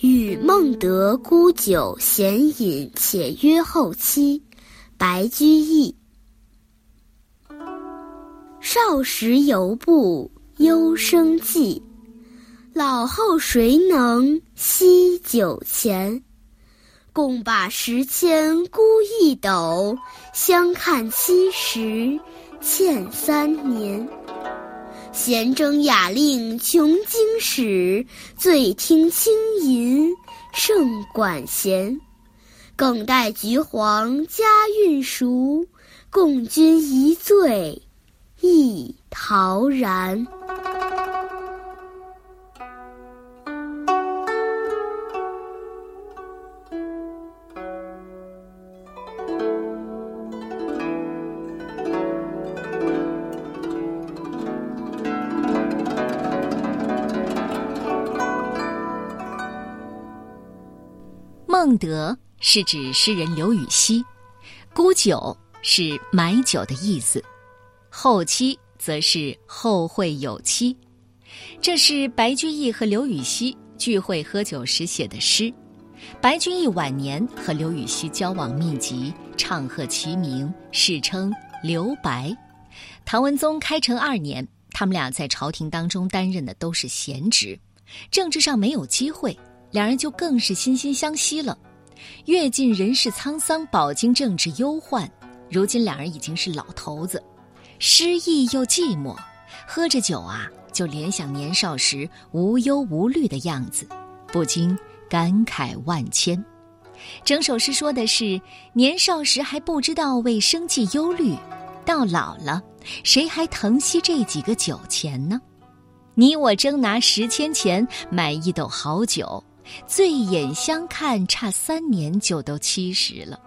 与孟德沽酒闲饮，且约后期。白居易。少时犹不忧生计，老后谁能惜酒钱？共把十千沽一斗，相看七十欠三年。闲征雅令穷经史，醉听清吟胜管弦。更待橘黄佳韵熟，共君一醉一陶然。孟德是指诗人刘禹锡，沽酒是买酒的意思，后期则是后会有期。这是白居易和刘禹锡聚会喝酒时写的诗。白居易晚年和刘禹锡交往密集，唱和齐名，世称刘白。唐文宗开成二年，他们俩在朝廷当中担任的都是闲职，政治上没有机会。两人就更是惺惺相惜了。阅尽人世沧桑，饱经政治忧患，如今两人已经是老头子，失意又寂寞，喝着酒啊，就联想年少时无忧无虑的样子，不禁感慨万千。整首诗说的是年少时还不知道为生计忧虑，到老了，谁还疼惜这几个酒钱呢？你我争拿十千钱买一斗好酒。醉眼相看，差三年就都七十了。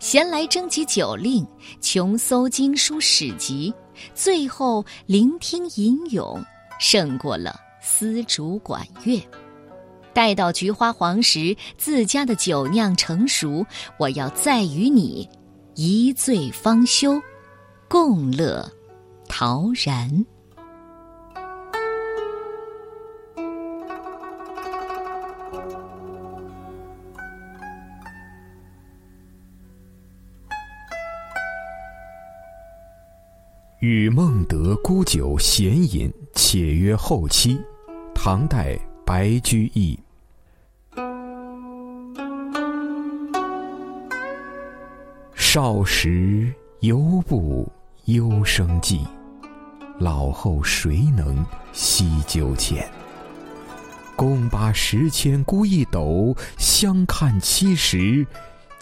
闲来征集酒令，穷搜经书史籍，最后聆听吟咏，胜过了丝竹管乐。待到菊花黄时，自家的酒酿成熟，我要再与你一醉方休，共乐陶然。与孟德沽酒闲饮，且约后期。唐代白居易。少时犹不忧生计，老后谁能惜酒钱？共把十千沽一斗，相看七十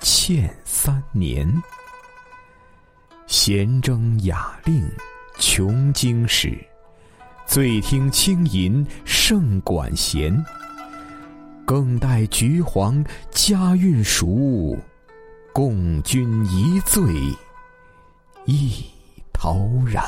欠三年。闲征雅令穷经史，醉听清吟胜管弦。更待橘黄佳韵熟，共君一醉一陶然。